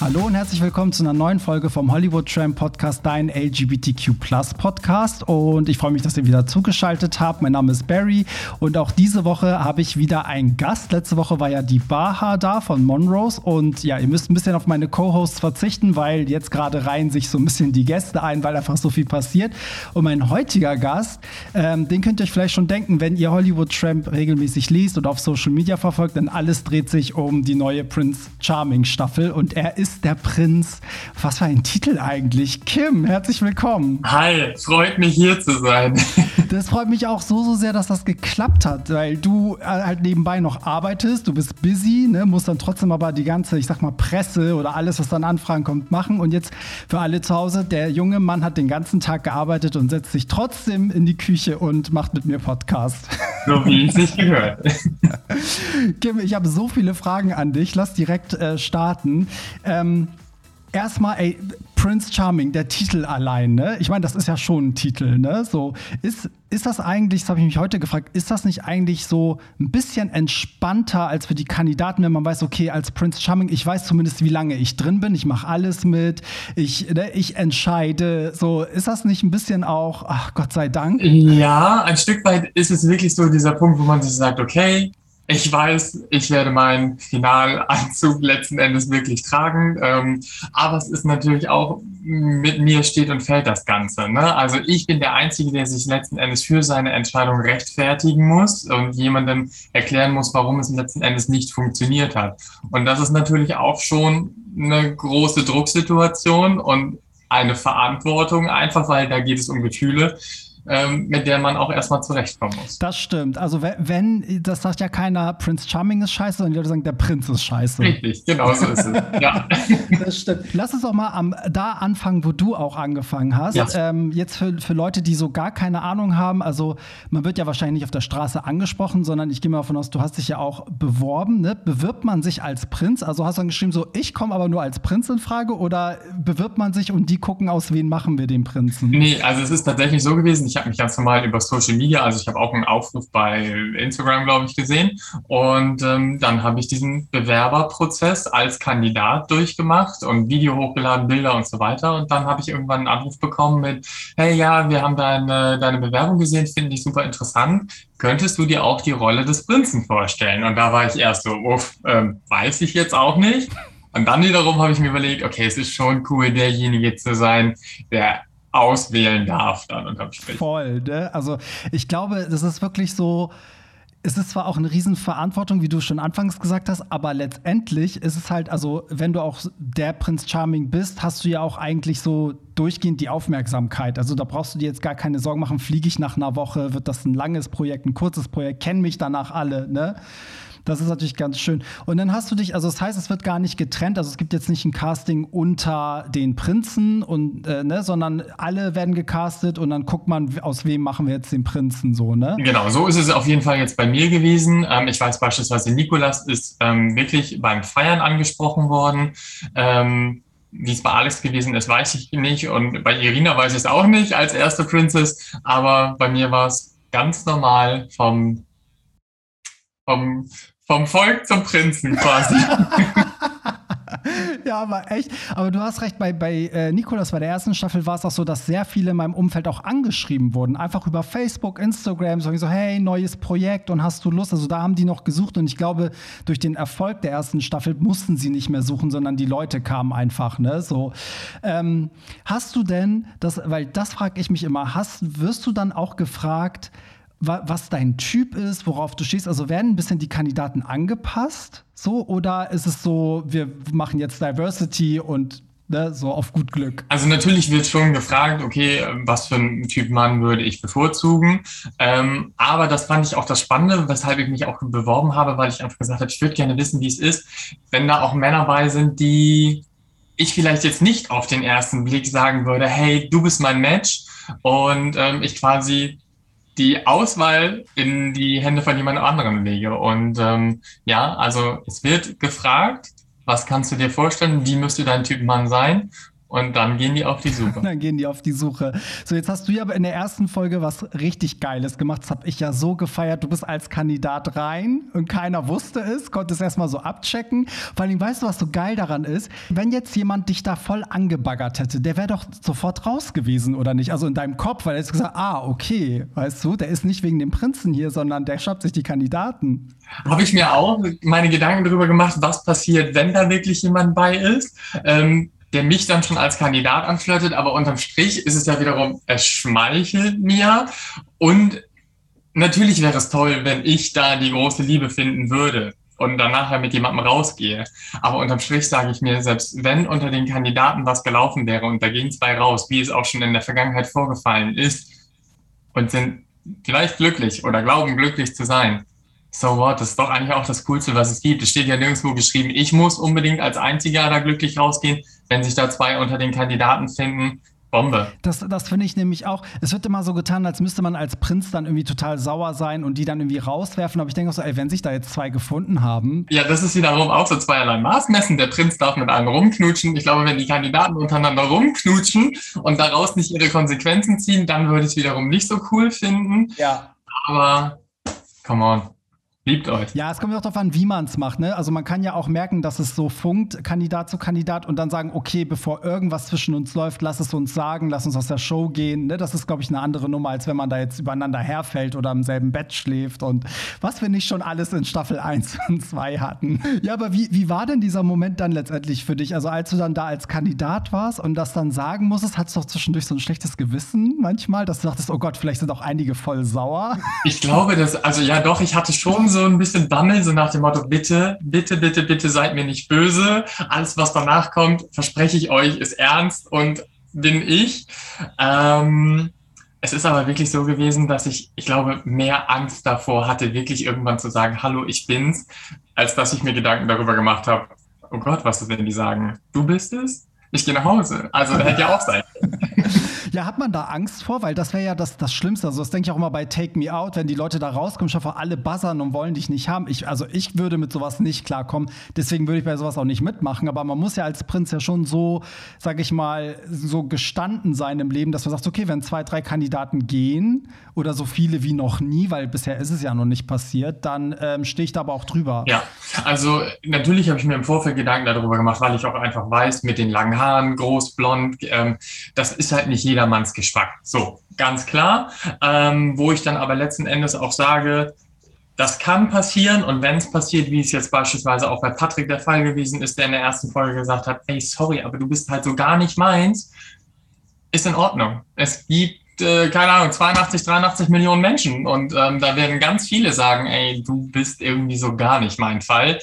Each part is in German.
Hallo und herzlich willkommen zu einer neuen Folge vom Hollywood Tram Podcast, dein LGBTQ Podcast. Und ich freue mich, dass ihr wieder zugeschaltet habt. Mein Name ist Barry und auch diese Woche habe ich wieder einen Gast. Letzte Woche war ja die Baha da von Monrose und ja, ihr müsst ein bisschen auf meine Co-Hosts verzichten, weil jetzt gerade reihen sich so ein bisschen die Gäste ein, weil einfach so viel passiert. Und mein heutiger Gast, ähm, den könnt ihr euch vielleicht schon denken, wenn ihr Hollywood Tramp regelmäßig liest und auf Social Media verfolgt, denn alles dreht sich um die neue Prince Charming Staffel und er ist ist der Prinz. Was für ein Titel eigentlich? Kim, herzlich willkommen. Hi, freut mich hier zu sein. Das freut mich auch so, so sehr, dass das geklappt hat, weil du äh, halt nebenbei noch arbeitest, du bist busy, ne, musst dann trotzdem aber die ganze, ich sag mal, Presse oder alles, was dann Anfragen kommt, machen. Und jetzt für alle zu Hause, der junge Mann hat den ganzen Tag gearbeitet und setzt sich trotzdem in die Küche und macht mit mir Podcast. So wie es sich gehört. Kim, ich habe so viele Fragen an dich. Lass direkt äh, starten. Ähm, erstmal, ey, Prince Charming, der Titel allein, ne? Ich meine, das ist ja schon ein Titel, ne? So, ist, ist das eigentlich, das habe ich mich heute gefragt, ist das nicht eigentlich so ein bisschen entspannter als für die Kandidaten, wenn man weiß, okay, als Prince Charming, ich weiß zumindest, wie lange ich drin bin, ich mache alles mit, ich, ne, ich entscheide. So, ist das nicht ein bisschen auch, ach Gott sei Dank? Ja, ein Stück weit ist es wirklich so dieser Punkt, wo man sich sagt, okay, ich weiß, ich werde meinen Finalanzug letzten Endes wirklich tragen. Ähm, aber es ist natürlich auch, mit mir steht und fällt das Ganze. Ne? Also ich bin der Einzige, der sich letzten Endes für seine Entscheidung rechtfertigen muss und jemandem erklären muss, warum es letzten Endes nicht funktioniert hat. Und das ist natürlich auch schon eine große Drucksituation und eine Verantwortung, einfach weil da geht es um Gefühle ähm, mit der man auch erstmal zurechtkommen muss. Das stimmt. Also wenn, das sagt ja keiner, Prince Charming ist scheiße, sondern die Leute sagen, der Prinz ist scheiße. Richtig, genau so ist es. ja. Das stimmt. Lass uns auch mal am, da anfangen, wo du auch angefangen hast. Ja. Ähm, jetzt für, für Leute, die so gar keine Ahnung haben, also man wird ja wahrscheinlich nicht auf der Straße angesprochen, sondern ich gehe mal davon aus, du hast dich ja auch beworben. Ne? Bewirbt man sich als Prinz? Also hast du dann geschrieben, so ich komme aber nur als Prinz in Frage oder bewirbt man sich und die gucken aus, wen machen wir den Prinzen? Nee, also es ist tatsächlich so gewesen, ich habe mich ganz normal über Social Media, also ich habe auch einen Aufruf bei Instagram, glaube ich, gesehen. Und ähm, dann habe ich diesen Bewerberprozess als Kandidat durchgemacht und Video hochgeladen, Bilder und so weiter. Und dann habe ich irgendwann einen Anruf bekommen mit, hey ja, wir haben deine, deine Bewerbung gesehen, finde ich super interessant. Könntest du dir auch die Rolle des Prinzen vorstellen? Und da war ich erst so, uff, ähm, weiß ich jetzt auch nicht. Und dann wiederum habe ich mir überlegt, okay, es ist schon cool, derjenige zu sein, der auswählen darf dann unterm Strich. Voll, ne? Also ich glaube, das ist wirklich so, es ist zwar auch eine Riesenverantwortung, wie du schon anfangs gesagt hast, aber letztendlich ist es halt, also wenn du auch der Prinz Charming bist, hast du ja auch eigentlich so durchgehend die Aufmerksamkeit. Also da brauchst du dir jetzt gar keine Sorgen machen, fliege ich nach einer Woche, wird das ein langes Projekt, ein kurzes Projekt, kennen mich danach alle, ne? Das ist natürlich ganz schön. Und dann hast du dich, also das heißt, es wird gar nicht getrennt. Also es gibt jetzt nicht ein Casting unter den Prinzen und äh, ne, sondern alle werden gecastet und dann guckt man, aus wem machen wir jetzt den Prinzen so, ne? Genau, so ist es auf jeden Fall jetzt bei mir gewesen. Ähm, ich weiß beispielsweise, Nikolas ist ähm, wirklich beim Feiern angesprochen worden. Ähm, wie es bei Alex gewesen ist, weiß ich nicht. Und bei Irina weiß ich es auch nicht als erste Princess. Aber bei mir war es ganz normal vom, vom vom Volk zum Prinzen quasi. ja, aber echt. Aber du hast recht, bei, bei äh, Nikolas bei der ersten Staffel war es auch so, dass sehr viele in meinem Umfeld auch angeschrieben wurden. Einfach über Facebook, Instagram, so, hey, neues Projekt und hast du Lust? Also da haben die noch gesucht und ich glaube, durch den Erfolg der ersten Staffel mussten sie nicht mehr suchen, sondern die Leute kamen einfach, ne? So. Ähm, hast du denn, das, weil das frage ich mich immer, hast, wirst du dann auch gefragt, was dein Typ ist, worauf du stehst? Also werden ein bisschen die Kandidaten angepasst, so oder ist es so, wir machen jetzt Diversity und ne, so auf gut Glück? Also natürlich wird schon gefragt, okay, was für einen Typ Mann würde ich bevorzugen? Ähm, aber das fand ich auch das Spannende, weshalb ich mich auch beworben habe, weil ich einfach gesagt habe, ich würde gerne wissen, wie es ist, wenn da auch Männer bei sind, die ich vielleicht jetzt nicht auf den ersten Blick sagen würde, hey, du bist mein Match und ähm, ich quasi die Auswahl in die Hände von jemand anderem lege. Und ähm, ja, also es wird gefragt, was kannst du dir vorstellen, wie müsste dein Typ Mann sein? Und dann gehen die auf die Suche. dann gehen die auf die Suche. So, jetzt hast du ja aber in der ersten Folge was richtig Geiles gemacht. Das habe ich ja so gefeiert. Du bist als Kandidat rein und keiner wusste es, konntest erstmal so abchecken. Vor allem, weißt du, was so geil daran ist? Wenn jetzt jemand dich da voll angebaggert hätte, der wäre doch sofort raus gewesen, oder nicht? Also in deinem Kopf, weil er jetzt gesagt, ah, okay, weißt du, der ist nicht wegen dem Prinzen hier, sondern der schnappt sich die Kandidaten. Habe ich mir auch meine Gedanken darüber gemacht, was passiert, wenn da wirklich jemand bei ist. Ähm, der mich dann schon als Kandidat anflirtet, aber unterm Strich ist es ja wiederum, es schmeichelt mir und natürlich wäre es toll, wenn ich da die große Liebe finden würde und dann nachher mit jemandem rausgehe. Aber unterm Strich sage ich mir, selbst wenn unter den Kandidaten was gelaufen wäre und da gehen zwei raus, wie es auch schon in der Vergangenheit vorgefallen ist und sind vielleicht glücklich oder glauben glücklich zu sein, so what, das ist doch eigentlich auch das Coolste, was es gibt. Es steht ja nirgendwo geschrieben, ich muss unbedingt als Einziger da glücklich rausgehen. Wenn sich da zwei unter den Kandidaten finden, Bombe. Das, das finde ich nämlich auch. Es wird immer so getan, als müsste man als Prinz dann irgendwie total sauer sein und die dann irgendwie rauswerfen. Aber ich denke auch so, ey, wenn sich da jetzt zwei gefunden haben. Ja, das ist wiederum auch so zweierlei Maßmessen. Der Prinz darf mit einem rumknutschen. Ich glaube, wenn die Kandidaten untereinander rumknutschen und daraus nicht ihre Konsequenzen ziehen, dann würde ich es wiederum nicht so cool finden. Ja. Aber, come on. Liebt euch. Ja, es kommt auch darauf an, wie man es macht. Ne? Also man kann ja auch merken, dass es so funkt, Kandidat zu Kandidat, und dann sagen, okay, bevor irgendwas zwischen uns läuft, lass es uns sagen, lass uns aus der Show gehen. Ne? Das ist, glaube ich, eine andere Nummer, als wenn man da jetzt übereinander herfällt oder im selben Bett schläft und was wir nicht schon alles in Staffel 1 und 2 hatten. Ja, aber wie, wie war denn dieser Moment dann letztendlich für dich? Also als du dann da als Kandidat warst und das dann sagen musstest, hattest du doch zwischendurch so ein schlechtes Gewissen manchmal, dass du dachtest, oh Gott, vielleicht sind auch einige voll sauer. Ich glaube, dass, also ja doch, ich hatte schon so ein bisschen Bammel, so nach dem Motto, bitte, bitte, bitte, bitte seid mir nicht böse. Alles, was danach kommt, verspreche ich euch, ist ernst und bin ich. Ähm, es ist aber wirklich so gewesen, dass ich, ich glaube, mehr Angst davor hatte, wirklich irgendwann zu sagen, hallo, ich bin's, als dass ich mir Gedanken darüber gemacht habe, oh Gott, was ist, wenn die sagen, du bist es? Ich gehe nach Hause. Also hätte ja auch sein Ja, hat man da Angst vor? Weil das wäre ja das, das Schlimmste. Also, das denke ich auch immer bei Take Me Out, wenn die Leute da rauskommen, vor alle buzzern und wollen dich nicht haben. Ich, also, ich würde mit sowas nicht klarkommen. Deswegen würde ich bei sowas auch nicht mitmachen. Aber man muss ja als Prinz ja schon so, sag ich mal, so gestanden sein im Leben, dass man sagt, okay, wenn zwei, drei Kandidaten gehen oder so viele wie noch nie, weil bisher ist es ja noch nicht passiert, dann ähm, stehe ich da aber auch drüber. Ja, also natürlich habe ich mir im Vorfeld Gedanken darüber gemacht, weil ich auch einfach weiß, mit den langen Haaren, groß, blond, ähm, das ist halt nicht jedermanns Geschmack. So, ganz klar. Ähm, wo ich dann aber letzten Endes auch sage, das kann passieren und wenn es passiert, wie es jetzt beispielsweise auch bei Patrick der Fall gewesen ist, der in der ersten Folge gesagt hat, ey, sorry, aber du bist halt so gar nicht meins, ist in Ordnung. Es gibt, äh, keine Ahnung, 82, 83 Millionen Menschen und ähm, da werden ganz viele sagen, ey, du bist irgendwie so gar nicht mein Fall.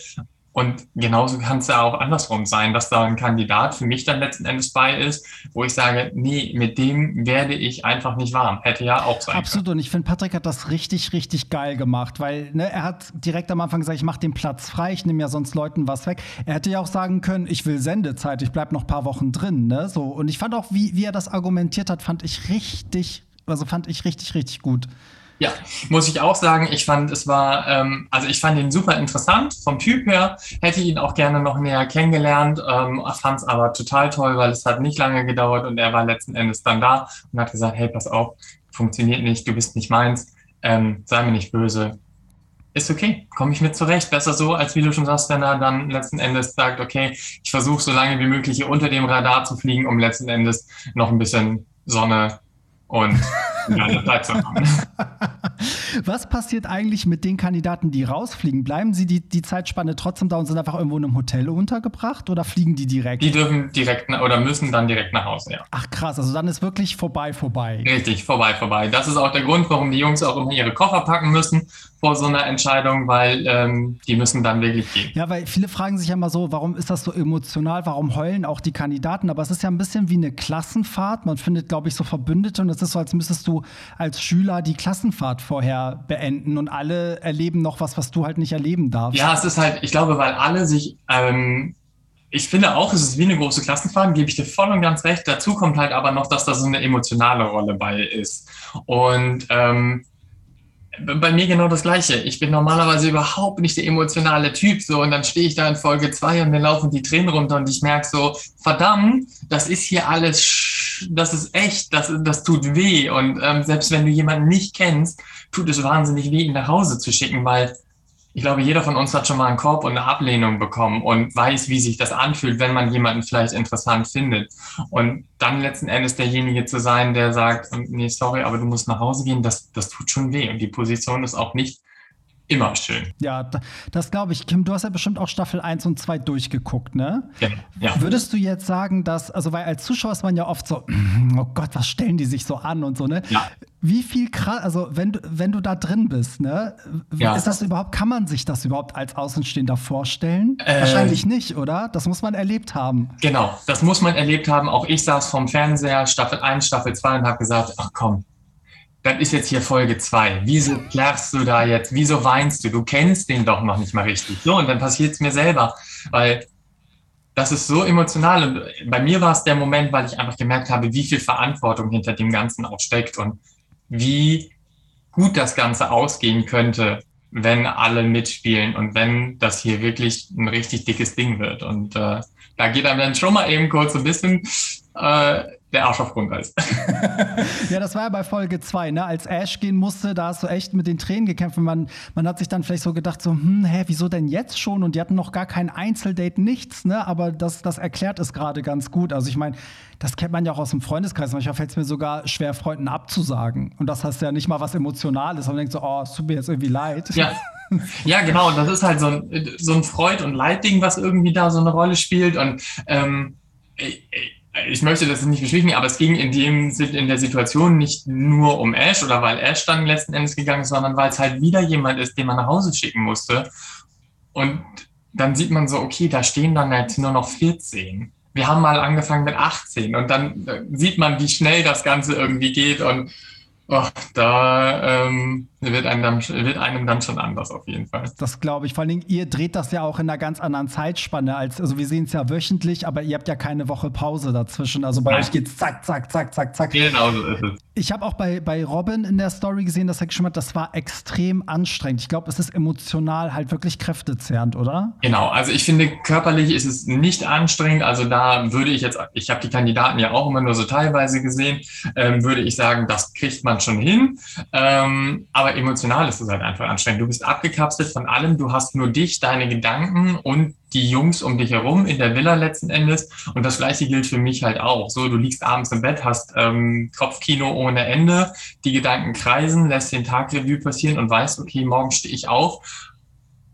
Und genauso kann es ja auch andersrum sein, dass da ein Kandidat für mich dann letzten Endes bei ist, wo ich sage, nee, mit dem werde ich einfach nicht warm. Hätte ja auch sein Absolut. Können. Und ich finde, Patrick hat das richtig, richtig geil gemacht, weil ne, er hat direkt am Anfang gesagt, ich mache den Platz frei, ich nehme ja sonst Leuten was weg. Er hätte ja auch sagen können, ich will Sendezeit, ich bleibe noch ein paar Wochen drin. Ne? So. Und ich fand auch, wie, wie er das argumentiert hat, fand ich richtig, also fand ich richtig, richtig gut. Ja, muss ich auch sagen, ich fand, es war, ähm, also ich fand ihn super interessant vom Typ her, hätte ihn auch gerne noch näher kennengelernt, ähm, fand es aber total toll, weil es hat nicht lange gedauert und er war letzten Endes dann da und hat gesagt, hey, pass auf, funktioniert nicht, du bist nicht meins, ähm, sei mir nicht böse. Ist okay, komme ich mit zurecht. Besser so, als wie du schon sagst, wenn er dann letzten Endes sagt, okay, ich versuche so lange wie möglich hier unter dem Radar zu fliegen, um letzten Endes noch ein bisschen Sonne und Was passiert eigentlich mit den Kandidaten, die rausfliegen? Bleiben sie die, die Zeitspanne trotzdem da und sind einfach irgendwo in einem Hotel untergebracht oder fliegen die direkt? Die dürfen direkt oder müssen dann direkt nach Hause, ja. Ach krass, also dann ist wirklich vorbei, vorbei. Richtig, vorbei, vorbei. Das ist auch der Grund, warum die Jungs auch immer ihre Koffer packen müssen vor so einer Entscheidung, weil ähm, die müssen dann wirklich gehen. Ja, weil viele fragen sich ja immer so, warum ist das so emotional, warum heulen auch die Kandidaten? Aber es ist ja ein bisschen wie eine Klassenfahrt. Man findet, glaube ich, so Verbündete und es ist so, als müsstest du als Schüler die Klassenfahrt vorher beenden und alle erleben noch was, was du halt nicht erleben darfst. Ja, es ist halt, ich glaube, weil alle sich ähm, ich finde auch, es ist wie eine große Klassenfahrt, gebe ich dir voll und ganz recht. Dazu kommt halt aber noch, dass da so eine emotionale Rolle bei ist. Und ähm, bei mir genau das Gleiche. Ich bin normalerweise überhaupt nicht der emotionale Typ, so, und dann stehe ich da in Folge zwei und mir laufen die Tränen runter und ich merke so, verdammt, das ist hier alles, das ist echt, das, das tut weh. Und ähm, selbst wenn du jemanden nicht kennst, tut es wahnsinnig weh, ihn nach Hause zu schicken, weil ich glaube, jeder von uns hat schon mal einen Korb und eine Ablehnung bekommen und weiß, wie sich das anfühlt, wenn man jemanden vielleicht interessant findet. Und dann letzten Endes derjenige zu sein, der sagt, nee, sorry, aber du musst nach Hause gehen, das, das tut schon weh. Und die Position ist auch nicht immer schön. Ja, das glaube ich. Kim, du hast ja bestimmt auch Staffel 1 und 2 durchgeguckt, ne? Ja, ja. Würdest du jetzt sagen, dass, also weil als Zuschauer ist man ja oft so, oh Gott, was stellen die sich so an und so, ne? Ja. Wie viel krass, also wenn du, wenn du da drin bist, ne? Ja. Ist das überhaupt, kann man sich das überhaupt als Außenstehender vorstellen? Äh, Wahrscheinlich nicht, oder? Das muss man erlebt haben. Genau, das muss man erlebt haben. Auch ich saß vom Fernseher, Staffel 1, Staffel 2 und habe gesagt, ach komm, das ist jetzt hier Folge zwei. Wieso klärst du da jetzt? Wieso weinst du? Du kennst den doch noch nicht mal richtig. So, und dann passiert es mir selber, weil das ist so emotional. Und bei mir war es der Moment, weil ich einfach gemerkt habe, wie viel Verantwortung hinter dem Ganzen auch steckt und wie gut das Ganze ausgehen könnte, wenn alle mitspielen und wenn das hier wirklich ein richtig dickes Ding wird. Und äh, da geht einem dann schon mal eben kurz ein bisschen äh, der Arsch auf Grundeis. ja, das war ja bei Folge 2, ne? Als Ash gehen musste, da hast du echt mit den Tränen gekämpft. Und man, man hat sich dann vielleicht so gedacht, so, hm, hä, wieso denn jetzt schon? Und die hatten noch gar kein Einzeldate, nichts, ne? Aber das, das erklärt es gerade ganz gut. Also ich meine, das kennt man ja auch aus dem Freundeskreis. Manchmal fällt es mir sogar schwer, Freunden abzusagen. Und das heißt ja nicht mal was Emotionales. Man denkt so, oh, es tut mir jetzt irgendwie leid. Ja. Ja, genau. Das ist halt so ein, so ein Freud- und Leidding, was irgendwie da so eine Rolle spielt. Und ähm, ich möchte das nicht beschwichtigen, aber es ging in dem in der Situation nicht nur um Ash oder weil Ash dann letzten Endes gegangen ist, sondern weil es halt wieder jemand ist, den man nach Hause schicken musste. Und dann sieht man so, okay, da stehen dann jetzt nur noch 14. Wir haben mal angefangen mit 18 und dann äh, sieht man, wie schnell das Ganze irgendwie geht und oh, da ähm, wird einem, dann, wird einem dann schon anders auf jeden Fall. Das glaube ich. Vor allem, ihr dreht das ja auch in einer ganz anderen Zeitspanne. Als, also wir sehen es ja wöchentlich, aber ihr habt ja keine Woche Pause dazwischen. Also bei Nein. euch geht es zack, zack, zack, zack, zack. Genau so ist es. Ich habe auch bei, bei Robin in der Story gesehen, dass er geschrieben hat, das war extrem anstrengend. Ich glaube, es ist emotional halt wirklich kräftezehrend, oder? Genau, also ich finde, körperlich ist es nicht anstrengend. Also da würde ich jetzt, ich habe die Kandidaten ja auch immer nur so teilweise gesehen, ähm, würde ich sagen, das kriegt man schon hin. Ähm, aber aber emotional ist es halt einfach anstrengend. Du bist abgekapselt von allem, du hast nur dich, deine Gedanken und die Jungs um dich herum in der Villa letzten Endes. Und das gleiche gilt für mich halt auch. So, du liegst abends im Bett, hast ähm, Kopfkino ohne Ende, die Gedanken kreisen, lässt den Tag Revue passieren und weißt, okay, morgen stehe ich auf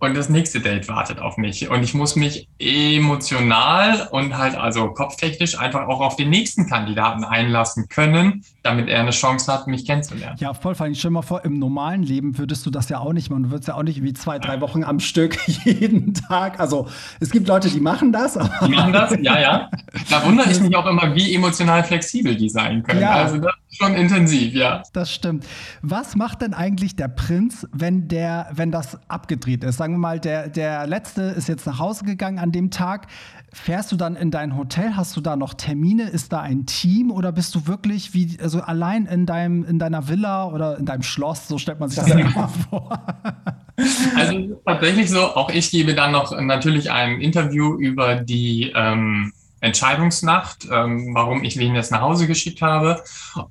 und das nächste Date wartet auf mich. Und ich muss mich emotional und halt also kopftechnisch einfach auch auf den nächsten Kandidaten einlassen können, damit er eine Chance hat, mich kennenzulernen. Ja, voll. Vor allem, stell mal vor, im normalen Leben würdest du das ja auch nicht machen. Du würdest ja auch nicht wie zwei, drei Wochen am Stück jeden Tag. Also es gibt Leute, die machen das. Die machen das, ja, ja. Da wundere ich mich auch immer, wie emotional flexibel die sein können. Ja. Also das schon intensiv, ja. Das stimmt. Was macht denn eigentlich der Prinz, wenn der, wenn das abgedreht ist? Sagen wir mal, der, der letzte ist jetzt nach Hause gegangen an dem Tag. Fährst du dann in dein Hotel? Hast du da noch Termine? Ist da ein Team oder bist du wirklich wie, also allein in deinem, in deiner Villa oder in deinem Schloss? So stellt man sich das ja immer vor. Also tatsächlich so, auch ich gebe dann noch natürlich ein Interview über die ähm, Entscheidungsnacht, ähm, warum ich jetzt nach Hause geschickt habe.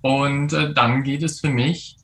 Und äh, dann geht es für mich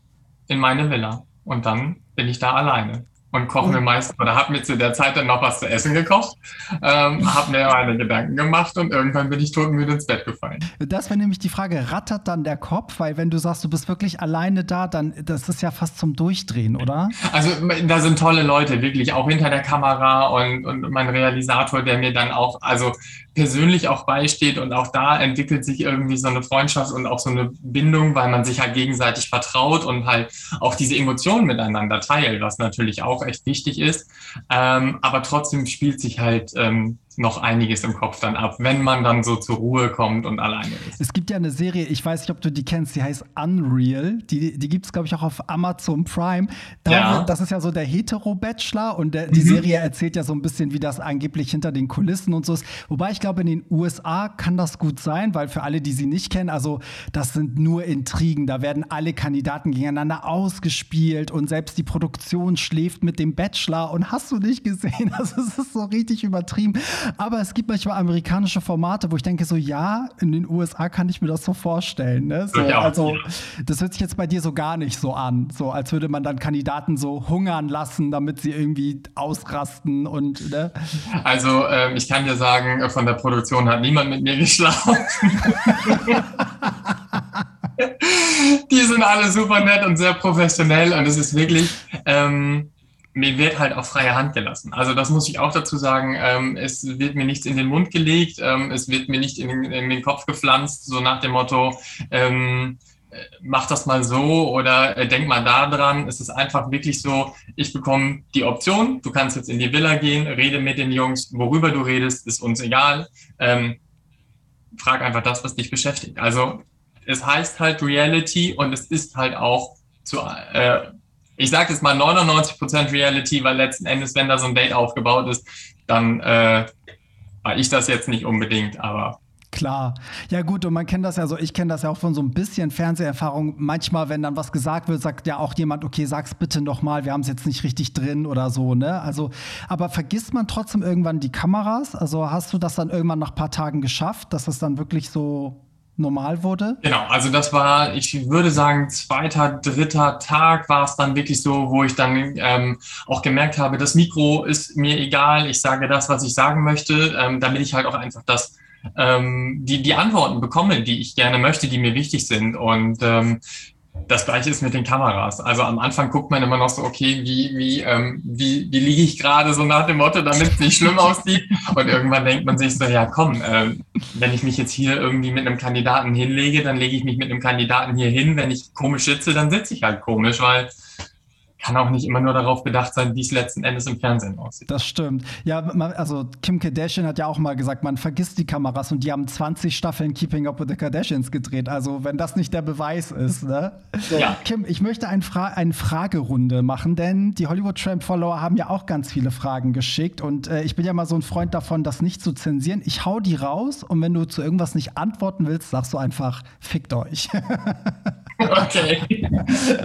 in meine Villa. Und dann bin ich da alleine und koche mir meist oder habe mir zu der Zeit dann noch was zu essen gekocht, ähm, habe mir meine Gedanken gemacht und irgendwann bin ich totenmüde ins Bett gefallen. Das wäre nämlich die Frage, rattert dann der Kopf? Weil wenn du sagst, du bist wirklich alleine da, dann das ist ja fast zum Durchdrehen, oder? Also da sind tolle Leute, wirklich, auch hinter der Kamera und, und mein Realisator, der mir dann auch, also persönlich auch beisteht und auch da entwickelt sich irgendwie so eine Freundschaft und auch so eine Bindung, weil man sich halt gegenseitig vertraut und halt auch diese Emotionen miteinander teilt, was natürlich auch echt wichtig ist. Ähm, aber trotzdem spielt sich halt ähm, noch einiges im Kopf dann ab, wenn man dann so zur Ruhe kommt und alleine ist. Es gibt ja eine Serie, ich weiß nicht, ob du die kennst, die heißt Unreal. Die, die gibt es, glaube ich, auch auf Amazon Prime. Da, ja. Das ist ja so der Hetero-Bachelor und der, die mhm. Serie erzählt ja so ein bisschen, wie das angeblich hinter den Kulissen und so ist. Wobei ich glaube, in den USA kann das gut sein, weil für alle, die sie nicht kennen, also das sind nur Intrigen. Da werden alle Kandidaten gegeneinander ausgespielt und selbst die Produktion schläft mit dem Bachelor und hast du nicht gesehen. Also es ist so richtig übertrieben. Aber es gibt manchmal amerikanische Formate, wo ich denke, so ja, in den USA kann ich mir das so vorstellen. Ne? So, also das hört sich jetzt bei dir so gar nicht so an. So als würde man dann Kandidaten so hungern lassen, damit sie irgendwie ausrasten und ne? Also ähm, ich kann dir sagen, von der Produktion hat niemand mit mir geschlafen. Die sind alle super nett und sehr professionell und es ist wirklich, ähm, mir wird halt auch freie Hand gelassen. Also das muss ich auch dazu sagen. Ähm, es wird mir nichts in den Mund gelegt, ähm, es wird mir nicht in, in, den Kopf gepflanzt, so nach dem Motto, ähm, mach das mal so oder äh, denk mal da dran. Es ist einfach wirklich so, ich bekomme die Option, du kannst jetzt in die Villa gehen, rede mit den Jungs, worüber du redest, ist uns egal. Ähm, frag einfach das, was dich beschäftigt. Also es heißt halt Reality und es ist halt auch zu, äh, ich sage jetzt mal 99% Reality, weil letzten Endes, wenn da so ein Date aufgebaut ist, dann äh, war ich das jetzt nicht unbedingt, aber Klar. Ja, gut, und man kennt das ja so, ich kenne das ja auch von so ein bisschen Fernseherfahrung. Manchmal, wenn dann was gesagt wird, sagt ja auch jemand, okay, sag's bitte nochmal, wir haben es jetzt nicht richtig drin oder so, ne? Also, aber vergisst man trotzdem irgendwann die Kameras? Also hast du das dann irgendwann nach ein paar Tagen geschafft, dass es dann wirklich so normal wurde? Genau, also das war, ich würde sagen, zweiter, dritter Tag war es dann wirklich so, wo ich dann ähm, auch gemerkt habe, das Mikro ist mir egal, ich sage das, was ich sagen möchte, ähm, damit ich halt auch einfach das, ähm, die, die Antworten bekomme, die ich gerne möchte, die mir wichtig sind. Und ähm, das gleiche ist mit den Kameras. Also am Anfang guckt man immer noch so, okay, wie, wie, ähm, wie, wie liege ich gerade so nach dem Motto, damit es nicht schlimm aussieht. Und irgendwann denkt man sich so, ja komm, äh, wenn ich mich jetzt hier irgendwie mit einem Kandidaten hinlege, dann lege ich mich mit einem Kandidaten hier hin. Wenn ich komisch sitze, dann sitze ich halt komisch, weil kann auch nicht immer nur darauf bedacht sein, wie es letzten Endes im Fernsehen aussieht. Das stimmt. Ja, man, also Kim Kardashian hat ja auch mal gesagt, man vergisst die Kameras und die haben 20 Staffeln Keeping Up with the Kardashians gedreht. Also wenn das nicht der Beweis ist, ne? Ja. Kim, ich möchte ein Fra eine Fragerunde machen, denn die Hollywood Tramp Follower haben ja auch ganz viele Fragen geschickt und äh, ich bin ja mal so ein Freund davon, das nicht zu zensieren. Ich hau die raus und wenn du zu irgendwas nicht antworten willst, sagst du einfach, fickt euch. okay.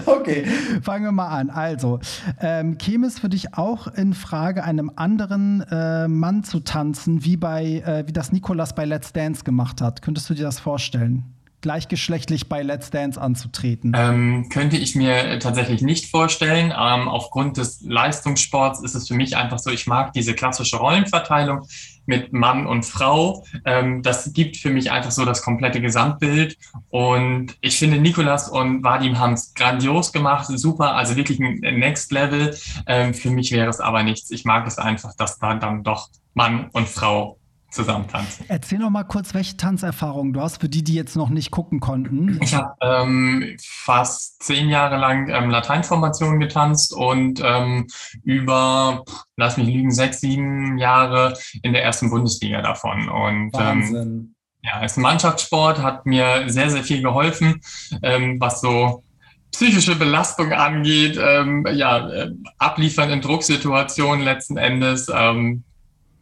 okay, fangen wir mal an. Also, ähm, käme es für dich auch in Frage, einem anderen äh, Mann zu tanzen, wie, bei, äh, wie das Nikolas bei Let's Dance gemacht hat? Könntest du dir das vorstellen? gleichgeschlechtlich bei Let's Dance anzutreten? Ähm, könnte ich mir tatsächlich nicht vorstellen. Ähm, aufgrund des Leistungssports ist es für mich einfach so, ich mag diese klassische Rollenverteilung mit Mann und Frau. Ähm, das gibt für mich einfach so das komplette Gesamtbild. Und ich finde, Nikolas und Vadim haben es grandios gemacht, super, also wirklich ein Next Level. Ähm, für mich wäre es aber nichts. Ich mag es einfach, dass da dann doch Mann und Frau zusammen tanzen. Erzähl noch mal kurz, welche Tanzerfahrungen du hast, für die, die jetzt noch nicht gucken konnten. Ich habe ähm, fast zehn Jahre lang ähm, Lateinformationen getanzt und ähm, über, lass mich liegen, sechs, sieben Jahre in der ersten Bundesliga davon. Und ähm, Wahnsinn. ja, es ist ein Mannschaftssport, hat mir sehr, sehr viel geholfen, ähm, was so psychische Belastung angeht, ähm, ja, äh, abliefern in Drucksituationen letzten Endes. Ähm,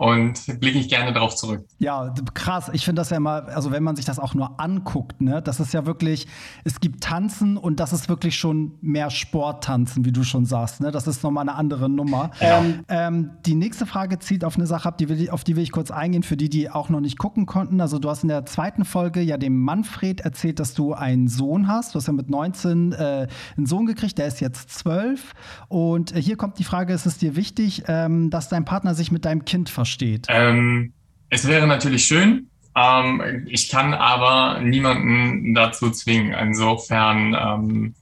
und blicke ich gerne darauf zurück. Ja, krass. Ich finde das ja immer, also wenn man sich das auch nur anguckt, ne, das ist ja wirklich, es gibt Tanzen und das ist wirklich schon mehr Sporttanzen, wie du schon sagst. Ne? Das ist nochmal eine andere Nummer. Ja. Ähm, ähm, die nächste Frage zielt auf eine Sache ab, die will, auf die will ich kurz eingehen, für die, die auch noch nicht gucken konnten. Also du hast in der zweiten Folge ja dem Manfred erzählt, dass du einen Sohn hast. Du hast ja mit 19 äh, einen Sohn gekriegt, der ist jetzt 12. Und hier kommt die Frage, ist es dir wichtig, ähm, dass dein Partner sich mit deinem Kind versteht? Steht? Ähm, es wäre natürlich schön. Ähm, ich kann aber niemanden dazu zwingen. Insofern, ähm,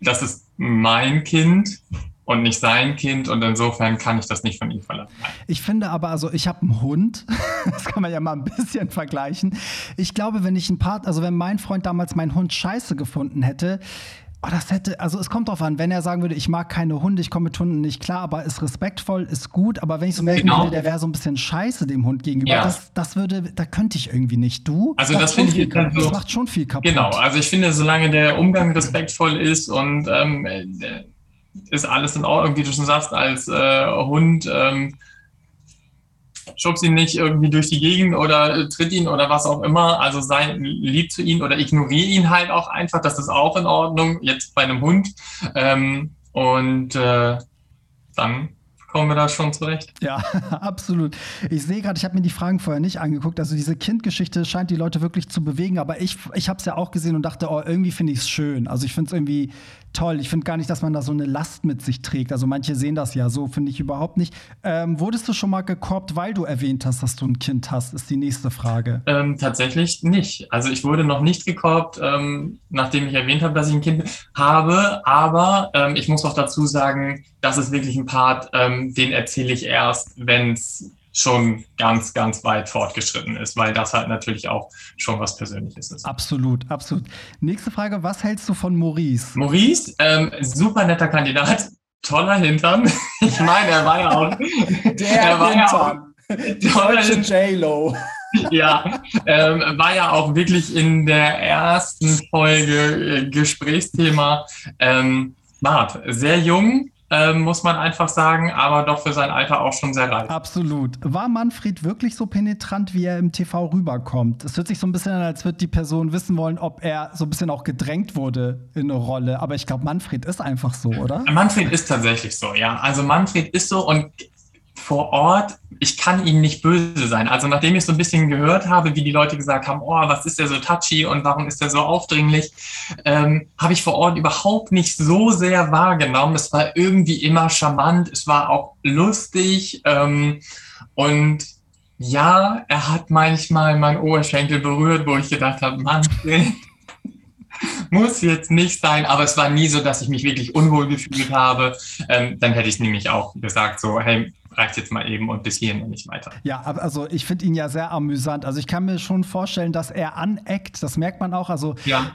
das ist mein Kind und nicht sein Kind und insofern kann ich das nicht von ihm verlangen. Ich finde aber, also ich habe einen Hund, das kann man ja mal ein bisschen vergleichen. Ich glaube, wenn ich ein Part, also wenn mein Freund damals meinen Hund scheiße gefunden hätte, Oh, das hätte, also es kommt drauf an, wenn er sagen würde, ich mag keine Hunde, ich komme mit Hunden nicht klar, aber ist respektvoll, ist gut, aber wenn ich so merken Genau. würde, der wäre so ein bisschen scheiße dem Hund gegenüber, Ja. das, das würde, da könnte ich irgendwie nicht. Du? Also das schon finde ich kaputt. so- Das macht schon viel kaputt. Genau, also ich finde, solange der Umgang respektvoll ist und ähm, äh, ist alles in Ordnung, wie du schon sagst, als äh, Hund, ähm, schubst ihn nicht irgendwie durch die Gegend oder äh, tritt ihn oder was auch immer, also sei lieb zu ihm oder ignoriere ihn halt auch einfach, das ist auch in Ordnung, jetzt bei einem Hund. Ähm, und äh, dann kommen wir da schon zurecht. Ja, absolut. Ich sehe gerade, ich habe mir die Fragen vorher nicht angeguckt. Also diese Kindgeschichte scheint die Leute wirklich zu bewegen, aber ich, ich habe es ja auch gesehen und dachte, oh, irgendwie finde ich es schön. Also ich finde es irgendwie toll. Ich finde gar nicht, dass man da so eine Last mit sich trägt. Also manche sehen das ja so, finde ich überhaupt nicht. Ähm, wurdest du schon mal gekorbt, weil du erwähnt hast, dass du ein Kind hast, ist die nächste Frage. Ähm, tatsächlich nicht. Also ich wurde noch nicht gekorbt, ähm, nachdem ich erwähnt habe, dass ich ein Kind habe. Aber ähm, ich muss auch dazu sagen, das ist wirklich ein Part, ähm, den erzähle ich erst, wenn es schon ganz, ganz weit fortgeschritten ist, weil das halt natürlich auch schon was Persönliches ist. Absolut, absolut. Nächste Frage, was hältst du von Maurice? Maurice, ähm, super netter Kandidat, toller Hintern. Ich meine, er war ja auch, er war ja auch toller Hintern. J-Lo. ja, ähm, war ja auch wirklich in der ersten Folge äh, Gesprächsthema. Ähm, Bart, sehr jung, ähm, muss man einfach sagen, aber doch für sein Alter auch schon sehr reif. Absolut. War Manfred wirklich so penetrant, wie er im TV rüberkommt? Es hört sich so ein bisschen an, als würde die Person wissen wollen, ob er so ein bisschen auch gedrängt wurde in eine Rolle. Aber ich glaube, Manfred ist einfach so, oder? Manfred ist tatsächlich so, ja. Also Manfred ist so und vor Ort, ich kann ihm nicht böse sein. Also nachdem ich so ein bisschen gehört habe, wie die Leute gesagt haben, oh, was ist der so touchy und warum ist der so aufdringlich, ähm, habe ich vor Ort überhaupt nicht so sehr wahrgenommen. Es war irgendwie immer charmant, es war auch lustig ähm, und ja, er hat manchmal meinen Oberschenkel berührt, wo ich gedacht habe, Manfred, muss jetzt nicht sein, aber es war nie so, dass ich mich wirklich unwohl gefühlt habe. Ähm, dann hätte ich nämlich auch gesagt, so, hey, reicht jetzt mal eben und bis hierhin und nicht weiter. Ja, also ich finde ihn ja sehr amüsant. Also ich kann mir schon vorstellen, dass er aneckt. Das merkt man auch. Also Ja.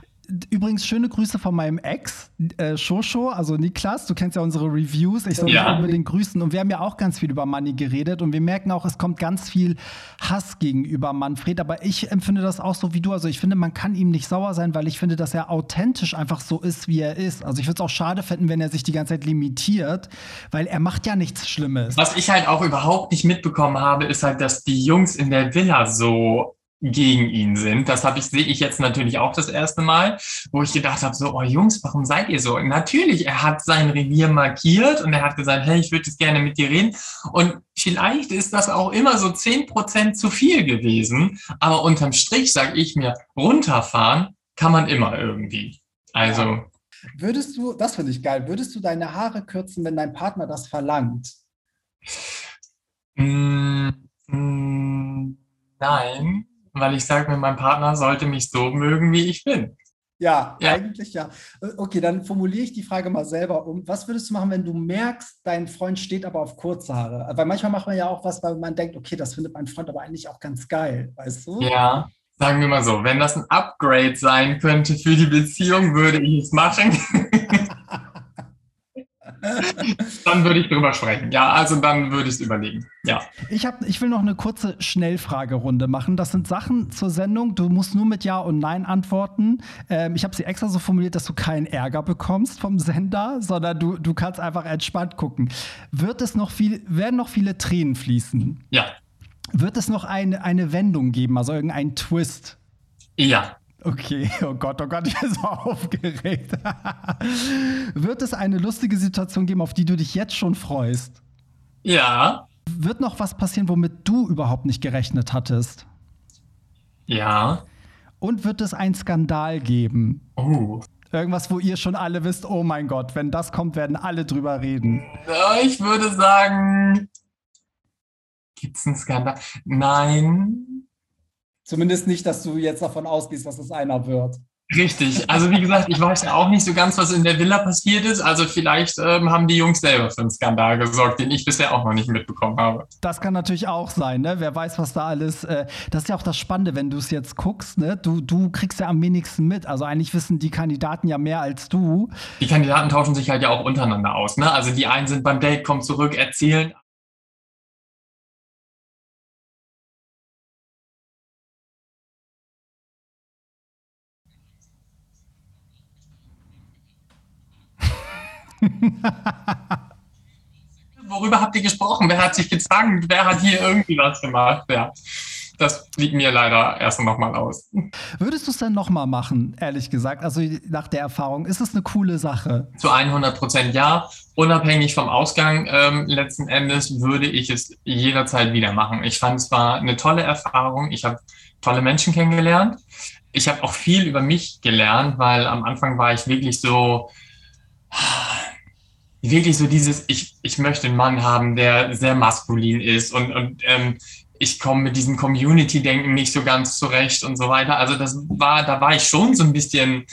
Übrigens, schöne Grüße von meinem Ex, äh, Shosho, also Niklas. Du kennst ja unsere Reviews. Ich soll Ja. dich unbedingt grüßen. Und wir haben ja auch ganz viel über Money geredet. Und wir merken auch, es kommt ganz viel Hass gegenüber Manfred. Aber ich empfinde das auch so wie du. Also ich finde, man kann ihm nicht sauer sein, weil ich finde, dass er authentisch einfach so ist, wie er ist. Also ich würde es auch schade finden, wenn er sich die ganze Zeit limitiert, weil er macht ja nichts Schlimmes. Was ich halt auch überhaupt nicht mitbekommen habe, ist halt, dass die Jungs in der Villa so gegen ihn sind. Das habe ich sehe ich jetzt natürlich auch das erste Mal, wo ich gedacht habe, so, oh Jungs, warum seid ihr so? Und natürlich, er hat sein Revier markiert und er hat gesagt, hey, ich würde jetzt gerne mit dir reden. Und vielleicht ist das auch immer so zehn Prozent zu viel gewesen. Aber unterm Strich sage ich mir, runterfahren kann man immer irgendwie. Also, Würdest du, das finde ich geil, würdest du deine Haare kürzen, wenn dein Partner das verlangt? Mm, mm, nein, weil ich sage mir, mein Partner sollte mich so mögen, wie ich bin. Ja, Ja. eigentlich ja. Okay, dann formuliere ich die Frage mal selber um. Was würdest du machen, wenn du merkst, dein Freund steht aber auf kurze Haare? Weil manchmal macht man ja auch was, weil man denkt, okay, das findet mein Freund aber eigentlich auch ganz geil, weißt du? Ja, sagen wir mal so, wenn das ein Upgrade sein könnte für die Beziehung, würde ich es machen. dann würde ich drüber sprechen. Ja, also dann würde ich es überlegen. Ja. Ich, hab, ich will noch eine kurze Schnellfragerunde machen. Das sind Sachen zur Sendung. Du musst nur mit Ja und Nein antworten. Ähm, ich habe sie extra so formuliert, dass du keinen Ärger bekommst vom Sender, sondern du, du kannst einfach entspannt gucken. Wird es noch viel, werden noch viele Tränen fließen? Ja. Wird es noch eine, eine Wendung geben, also irgendeinen Twist? Ja. Okay, oh Gott, oh Gott, ich bin so aufgeregt. Wird es eine lustige Situation geben, auf die du dich jetzt schon freust? Ja. Wird noch was passieren, womit du überhaupt nicht gerechnet hattest? Ja. Und wird es einen Skandal geben? Oh. Irgendwas, wo ihr schon alle wisst, oh mein Gott, wenn das kommt, werden alle drüber reden. Ich würde sagen, gibt's einen Skandal? Nein. Zumindest nicht, dass du jetzt davon ausgehst, dass es einer wird. Richtig. Also wie gesagt, ich weiß ja auch nicht so ganz, was in der Villa passiert ist. Also vielleicht ähm, haben die Jungs selber für einen Skandal gesorgt, den ich bisher auch noch nicht mitbekommen habe. Das kann natürlich auch sein, ne? Wer weiß, was da alles. Äh, das ist ja auch das Spannende, wenn du es jetzt guckst, ne? Du, du kriegst ja am wenigsten mit. Also eigentlich wissen die Kandidaten ja mehr als du. Die Kandidaten tauschen sich halt ja auch untereinander aus. Ne? Also die einen sind beim Date, kommen zurück, erzählen Worüber habt ihr gesprochen? Wer hat sich gezankt? Wer hat hier irgendwie was gemacht? Ja, das fliegt mir leider erst noch mal aus. Würdest du es denn noch mal machen, ehrlich gesagt? Also nach der Erfahrung, ist es eine coole Sache? Zu 100 Prozent ja. Unabhängig vom Ausgang ähm, letzten Endes würde ich es jederzeit wieder machen. Ich fand es war eine tolle Erfahrung. Ich habe tolle Menschen kennengelernt. Ich habe auch viel über mich gelernt, weil am Anfang war ich wirklich so wirklich so dieses, ich, ich möchte einen Mann haben, der sehr maskulin ist und, und ähm, ich komme mit diesem Community-Denken nicht so ganz zurecht und so weiter. Also das war, da war ich schon so ein bisschen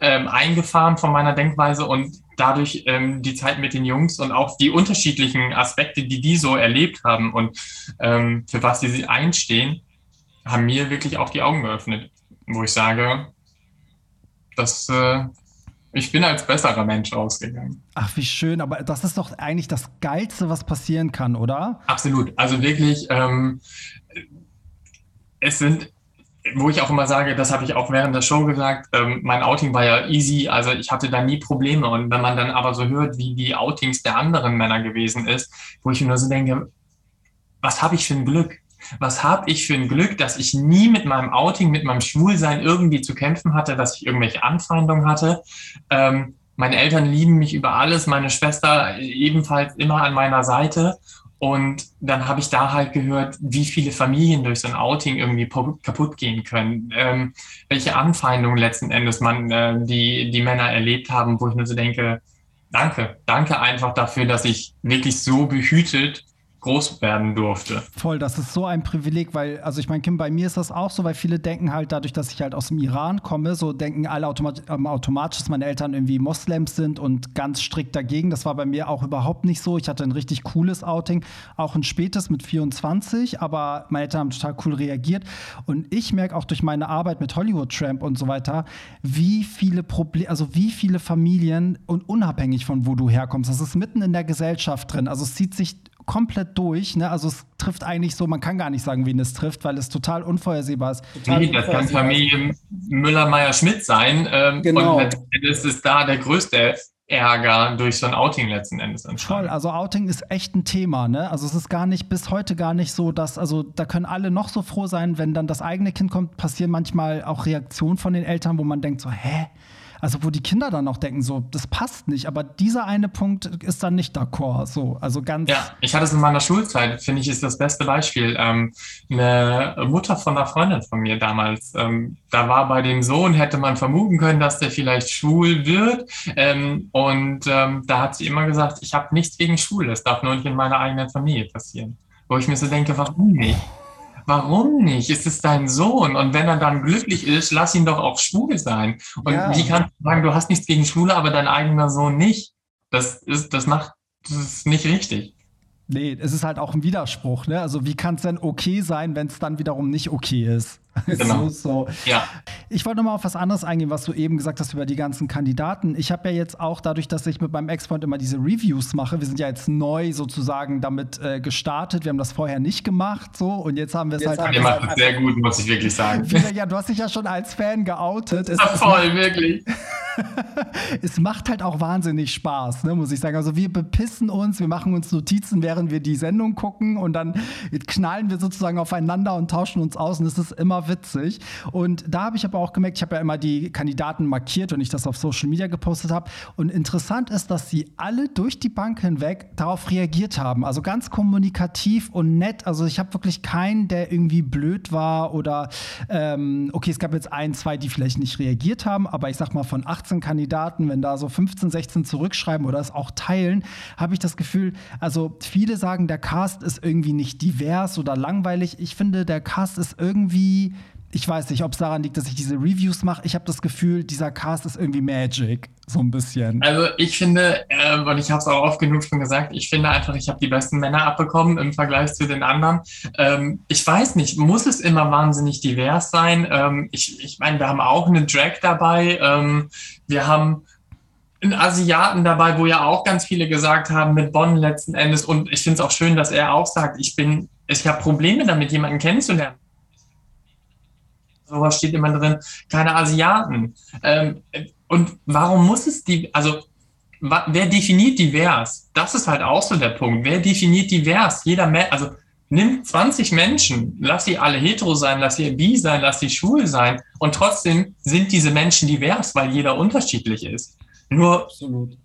ähm, eingefahren von meiner Denkweise und dadurch ähm, die Zeit mit den Jungs und auch die unterschiedlichen Aspekte, die die so erlebt haben und ähm, für was sie einstehen, haben mir wirklich auch die Augen geöffnet, wo ich sage, das äh, ich bin als besserer Mensch rausgegangen. Ach, wie schön, aber das ist doch eigentlich das Geilste, was passieren kann, oder? Absolut. Also wirklich, ähm, es sind, wo ich auch immer sage, das habe ich auch während der Show gesagt, ähm, mein Outing war ja easy, also ich hatte da nie Probleme. Und wenn man dann aber so hört, wie die Outings der anderen Männer gewesen ist, wo ich nur so denke, was habe ich für ein Glück? Was habe ich für ein Glück, dass ich nie mit meinem Outing, mit meinem Schwulsein irgendwie zu kämpfen hatte, dass ich irgendwelche Anfeindungen hatte. Ähm, meine Eltern lieben mich über alles, meine Schwester ebenfalls immer an meiner Seite. Und dann habe ich da halt gehört, wie viele Familien durch so ein Outing irgendwie kaputt gehen können, ähm, welche Anfeindungen letzten Endes man äh, die, die Männer erlebt haben, wo ich nur so denke, danke, danke einfach dafür, dass ich wirklich so behütet groß werden durfte. Voll, das ist so ein Privileg, weil, also ich meine, Kim, bei mir ist das auch so, weil viele denken halt dadurch, dass ich halt aus dem Iran komme, so denken alle automat ähm, automatisch, dass meine Eltern irgendwie Moslems sind und ganz strikt dagegen. Das war bei mir auch überhaupt nicht so. Ich hatte ein richtig cooles Outing, auch ein spätes mit 24, aber meine Eltern haben total cool reagiert. Und ich merke auch durch meine Arbeit mit Hollywood Tramp und so weiter, wie viele Probleme, also wie viele Familien und unabhängig von wo du herkommst, das ist mitten in der Gesellschaft drin. Also es zieht sich komplett durch. Ne? Also es trifft eigentlich so, man kann gar nicht sagen, wen es trifft, weil es total unvorhersehbar ist. Total nee, das kann Familie Müller-Meyer-Schmidt sein. Ähm, genau. Und das ist da der größte Ärger durch so ein Outing letzten Endes entstanden. Voll, also Outing ist echt ein Thema, ne? Also es ist gar nicht, bis heute gar nicht so, dass, also da können alle noch so froh sein, wenn dann das eigene Kind kommt, passieren manchmal auch Reaktionen von den Eltern, wo man denkt so, hä? Also wo die Kinder dann auch denken, so, das passt nicht, aber dieser eine Punkt ist dann nicht d'accord, so, also ganz. Ja, ich hatte es in meiner Schulzeit, finde ich, ist das beste Beispiel. Ähm, eine Mutter von einer Freundin von mir damals, ähm, da war bei dem Sohn, hätte man vermuten können, dass der vielleicht schwul wird, ähm, und ähm, da hat sie immer gesagt, ich habe nichts gegen Schwul, das darf nur nicht in meiner eigenen Familie passieren. Wo ich mir so denke, warum nicht? Warum nicht? Ist es dein Sohn? Und wenn er dann glücklich ist, lass ihn doch auch schwul sein. Und ja. wie kannst du sagen, du hast nichts gegen Schwule, aber dein eigener Sohn nicht? Das ist, das macht, das ist nicht richtig. Nee, es ist halt auch ein Widerspruch. Ne? Also wie kann es denn okay sein, wenn es dann wiederum nicht okay ist? Genau. so, so. Ja. Ich wollte noch mal auf was anderes eingehen, was du eben gesagt hast über die ganzen Kandidaten. Ich habe ja jetzt auch dadurch, dass ich mit meinem Ex-Freund immer diese Reviews mache, wir sind ja jetzt neu sozusagen damit äh, gestartet. Wir haben das vorher nicht gemacht, so und jetzt haben wir es halt. Ihr macht es sehr gut, muss ich wirklich sagen. Ja, du hast dich ja schon als Fan geoutet. Es, ja, voll, wirklich. es macht halt auch wahnsinnig Spaß, ne, muss ich sagen. Also wir bepissen uns, wir machen uns Notizen, während wir die Sendung gucken und dann knallen wir sozusagen aufeinander und tauschen uns aus und es ist immer witzig. Und da habe ich aber auch gemerkt, ich habe ja immer die Kandidaten markiert und ich das auf Social Media gepostet habe. Und interessant ist, dass sie alle durch die Bank hinweg darauf reagiert haben. Also ganz kommunikativ und nett. Also ich habe wirklich keinen, der irgendwie blöd war oder ähm, okay, es gab jetzt ein, zwei, die vielleicht nicht reagiert haben, aber ich sag mal von 18 Kandidaten, wenn da so 15, 16 zurückschreiben oder es auch teilen, habe ich das Gefühl, also viele sagen, der Cast ist irgendwie nicht divers oder langweilig. Ich finde, der Cast ist irgendwie ich weiß nicht, ob es daran liegt, dass ich diese Reviews mache. Ich habe das Gefühl, dieser Cast ist irgendwie Magic, so ein bisschen. Also ich finde, äh, und ich habe es auch oft genug schon gesagt, ich finde einfach, ich habe die besten Männer abbekommen im Vergleich zu den anderen. Ähm, ich weiß nicht, muss es immer wahnsinnig divers sein? Ähm, ich ich meine, wir haben auch eine Drag dabei. Ähm, wir haben einen Asiaten dabei, wo ja auch ganz viele gesagt haben, mit Bonn letzten Endes. Und ich finde es auch schön, dass er auch sagt, ich bin, ich habe Probleme damit, jemanden kennenzulernen sowas steht immer drin, keine Asiaten. Ähm, und warum muss es die, also wer definiert divers? Das ist halt auch so der Punkt. Wer definiert divers? Jeder, also nimm 20 Menschen, lass sie alle hetero sein, lass sie bi sein, lass sie schwul sein und trotzdem sind diese Menschen divers, weil jeder unterschiedlich ist. Nur Absolut.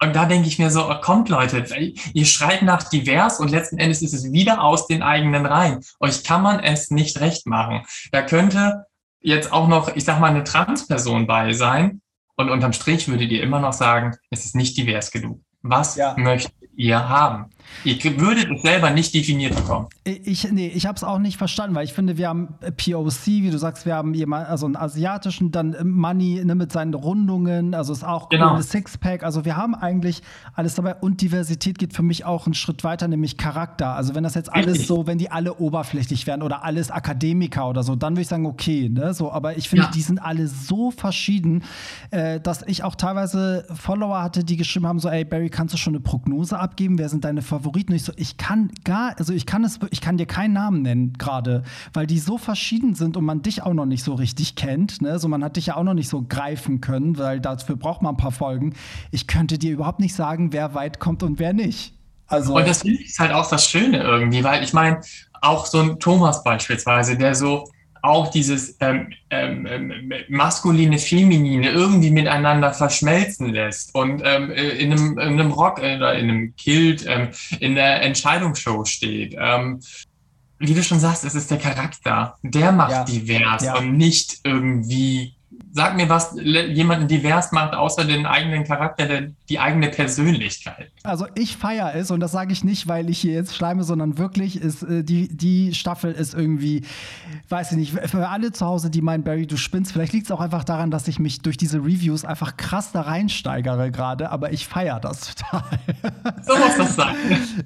Und da denke ich mir so, oh, kommt Leute, ihr schreit nach divers und letzten Endes ist es wieder aus den eigenen Reihen. Euch kann man es nicht recht machen. Da könnte jetzt auch noch, ich sag mal, eine Transperson bei sein und unterm Strich würdet ihr immer noch sagen, es ist nicht divers genug. Was ja. möchtet ihr haben? Ihr würdet es selber nicht definiert bekommen. Ich, nee, ich habe es auch nicht verstanden, weil ich finde, wir haben POC, wie du sagst, wir haben jemanden, also einen asiatischen, dann Money ne, mit seinen Rundungen, also ist auch genau. Sixpack. Also wir haben eigentlich alles dabei und Diversität geht für mich auch einen Schritt weiter, nämlich Charakter. Also wenn das jetzt alles Richtig. so, wenn die alle oberflächlich wären oder alles Akademiker oder so, dann würde ich sagen, okay, ne, so, aber ich finde, ja. die sind alle so verschieden, äh, dass ich auch teilweise Follower hatte, die geschrieben haben, so, ey, Barry, kannst du schon eine Prognose abgeben? Wer sind deine Favoriten. Und ich so, ich kann gar, also ich kann es, ich kann dir keinen Namen nennen gerade, weil die so verschieden sind und man dich auch noch nicht so richtig kennt. Ne? So, man hat dich ja auch noch nicht so greifen können, weil dafür braucht man ein paar Folgen. Ich könnte dir überhaupt nicht sagen, wer weit kommt und wer nicht. Also und das finde ich halt auch das Schöne irgendwie, weil ich meine, auch so ein Thomas beispielsweise, der so auch dieses ähm, ähm, ähm, maskuline, feminine irgendwie miteinander verschmelzen lässt und ähm, äh, in, einem, in einem Rock äh, oder in einem Kilt ähm, in der Entscheidungsshow steht. Ähm, wie du schon sagst, es ist der Charakter, der macht ja. divers ja. und nicht irgendwie sag mir, was jemanden divers macht, außer den eigenen Charakter, der, die eigene Persönlichkeit. Also ich feiere es und das sage ich nicht, weil ich hier jetzt schleime, sondern wirklich ist äh, die, die Staffel ist irgendwie, weiß ich nicht, für alle zu Hause, die meinen, Barry, du spinnst, vielleicht liegt es auch einfach daran, dass ich mich durch diese Reviews einfach krass da reinsteigere gerade, aber ich feiere das total. So muss das sein.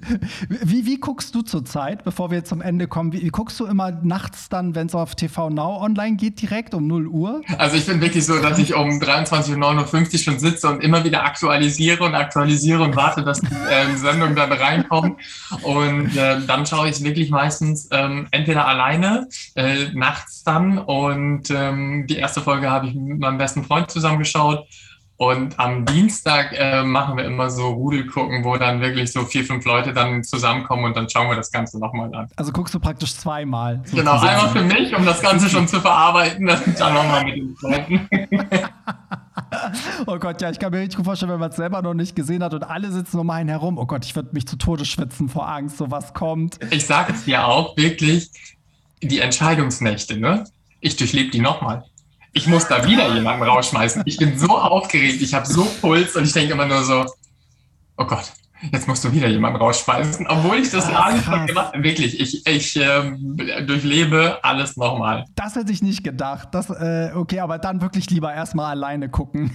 Wie, wie guckst du zurzeit, bevor wir zum Ende kommen, wie, wie guckst du immer nachts dann, wenn es auf TV Now online geht, direkt um 0 Uhr? Also ich bin bin wirklich so, dass ich um 23.59 Uhr schon sitze und immer wieder aktualisiere und aktualisiere und warte, dass die äh, Sendung dann reinkommt. Und äh, dann schaue ich wirklich meistens ähm, entweder alleine, äh, nachts dann. Und ähm, die erste Folge habe ich mit meinem besten Freund zusammengeschaut. Und am Dienstag äh, machen wir immer so Rudel gucken, wo dann wirklich so vier, fünf Leute dann zusammenkommen und dann schauen wir das Ganze nochmal an. Also guckst du praktisch zweimal. Genau, einmal für mich, um das Ganze schon zu verarbeiten, dann nochmal mit den Freunden. oh Gott, ja, ich kann mir richtig gut vorstellen, wenn man es selber noch nicht gesehen hat und alle sitzen um einen herum. Oh Gott, ich würde mich zu Tode schwitzen vor Angst, so was kommt. Ich sage es dir auch wirklich, die Entscheidungsnächte, ne? Ich durchlebe die nochmal ich muss da wieder jemanden rausschmeißen. Ich bin so aufgeregt, ich habe so Puls und ich denke immer nur so, oh Gott, jetzt musst du wieder jemanden rausschmeißen. Obwohl ich das ah, alles gemacht habe. Wirklich, ich, ich ähm, durchlebe alles nochmal. Das hätte ich nicht gedacht. Das, äh, okay, aber dann wirklich lieber erstmal alleine gucken.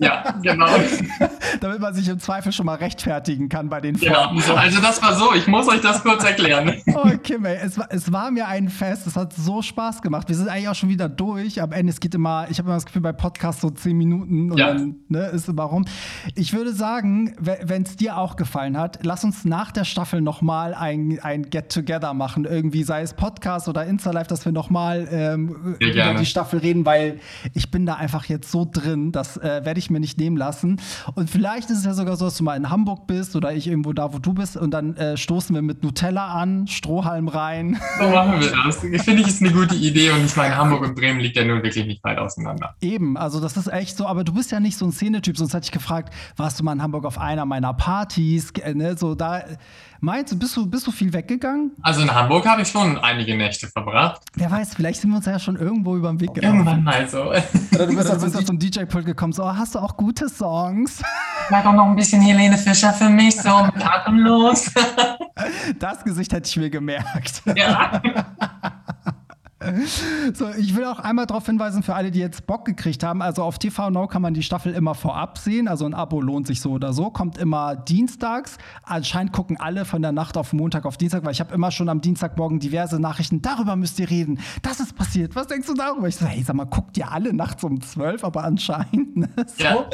Ja, genau. Damit man sich im Zweifel schon mal rechtfertigen kann bei den Freunden. Ja, also das war so, ich muss euch das kurz erklären. Oh, Kim, ey, es, es war mir ein Fest, es hat so Spaß gemacht. Wir sind eigentlich auch schon wieder durch. Am Ende, es geht immer, ich habe immer das Gefühl, bei Podcasts so zehn Minuten und ja. dann ne, ist immer rum. Ich würde sagen, wenn es dir auch gefallen hat, lass uns nach der Staffel nochmal ein, ein Get-Together machen. Irgendwie, sei es Podcast oder Insta-Live, dass wir nochmal ähm, über die Staffel reden, weil ich bin da einfach jetzt so drin, das äh, werde ich mir nicht nehmen lassen. Und vielleicht ist es ja sogar so, dass du mal in Hamburg bist oder ich irgendwo da, wo du bist und dann äh, stoßen wir mit Nutella an, Strohhalm rein. So machen wir das. Finde ich, ist eine gute Idee und ich meine, Hamburg und Bremen liegt ja nun wirklich nicht weit auseinander. Eben, also das ist echt so, aber du bist ja nicht so ein Szenetyp, sonst hätte ich gefragt, warst du mal in Hamburg auf einer meiner Partys, äh, ne, so da Meinst du, bist du, bist du viel weggegangen? Also in Hamburg habe ich schon einige Nächte verbracht. Wer weiß, vielleicht sind wir uns ja schon irgendwo über den Weg gelaufen. Irgendwann mal so. Oder du bist also auf so ein DJ-Pult gekommen, so, oh, hast du auch gute Songs? Mach doch noch ein bisschen Helene Fischer für mich, so mit atemlos. Das Gesicht hätte ich mir gemerkt. Ja. So, ich will auch einmal darauf hinweisen, für alle, die jetzt Bock gekriegt haben, also auf TV Now kann man die Staffel immer vorab sehen, also ein Abo lohnt sich so oder so, kommt immer dienstags. Anscheinend gucken alle von der Nacht auf Montag auf Dienstag, weil ich habe immer schon am Dienstagmorgen diverse Nachrichten, darüber müsst ihr reden, das ist passiert, was denkst du darüber? Ich so, hey, sag mal, guckt ihr alle nachts um zwölf, aber anscheinend, ne? so. Ja.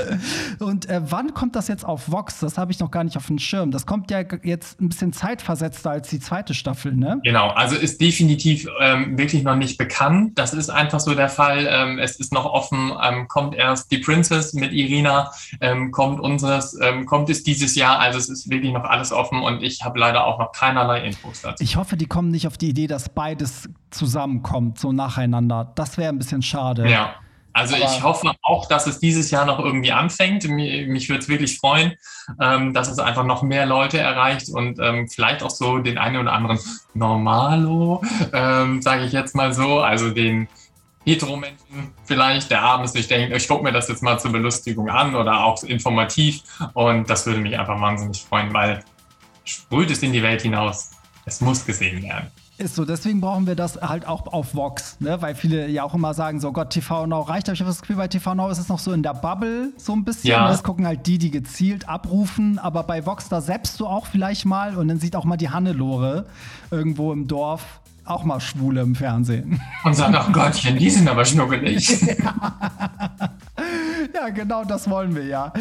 Und äh, wann kommt das jetzt auf Vox? Das habe ich noch gar nicht auf dem Schirm. Das kommt ja jetzt ein bisschen zeitversetzter als die zweite Staffel, ne? Genau, also ist definitiv ähm, wirklich noch nicht bekannt. Das ist einfach so der Fall. Ähm, es ist noch offen. Ähm, kommt erst die Princess mit Irina, ähm, kommt unseres, ähm, kommt es dieses Jahr. Also es ist wirklich noch alles offen und ich habe leider auch noch keinerlei Infos dazu. Ich hoffe, die kommen nicht auf die Idee, dass beides zusammenkommt, so nacheinander. Das wäre ein bisschen schade. Ja. Also Aber ich hoffe auch, dass es dieses Jahr noch irgendwie anfängt. Mich, mich würde es wirklich freuen, ähm, dass es einfach noch mehr Leute erreicht und ähm, vielleicht auch so den einen oder anderen Normalo, ähm, sage ich jetzt mal so, also den Hetero-Menschen vielleicht, der abends sich denkt, ich gucke mir das jetzt mal zur Belustigung an oder auch informativ und das würde mich einfach wahnsinnig freuen, weil sprüht es in die Welt hinaus. Es muss gesehen werden. Ist so, deswegen brauchen wir das halt auch auf Vox, ne? weil viele ja auch immer sagen, so Gott, TV Now reicht. Aber ich habe das Gefühl, bei TV Now ist es noch so in der Bubble so ein bisschen. Ja. Das gucken halt die, die gezielt abrufen. Aber bei Vox, da selbst du auch vielleicht mal und dann sieht auch mal die Hannelore irgendwo im Dorf auch mal Schwule im Fernsehen. Und sagt, ach Gottchen, die sind aber schnuckelig. ja, genau das wollen wir ja.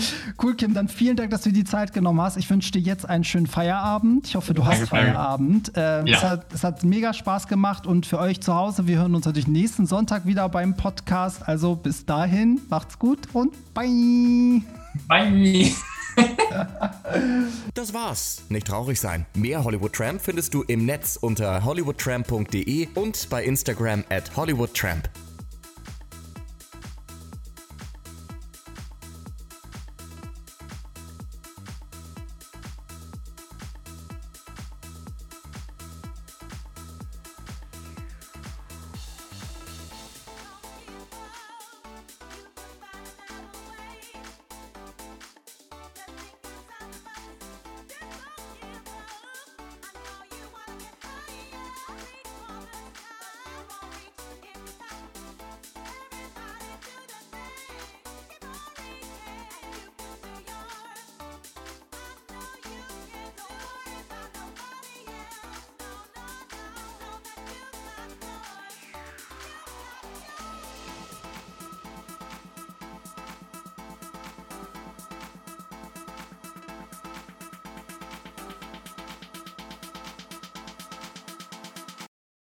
Cool, Kim, dann vielen Dank, dass du die Zeit genommen hast. Ich wünsche dir jetzt einen schönen Feierabend. Ich hoffe, du hast Feierabend. Äh, ja. es, hat, es hat mega Spaß gemacht und für euch zu Hause, wir hören uns natürlich nächsten Sonntag wieder beim Podcast. Also bis dahin, macht's gut und bye. Bye. das war's. Nicht traurig sein. Mehr Hollywood Tramp findest du im Netz unter hollywoodtramp.de und bei Instagram at hollywoodtramp.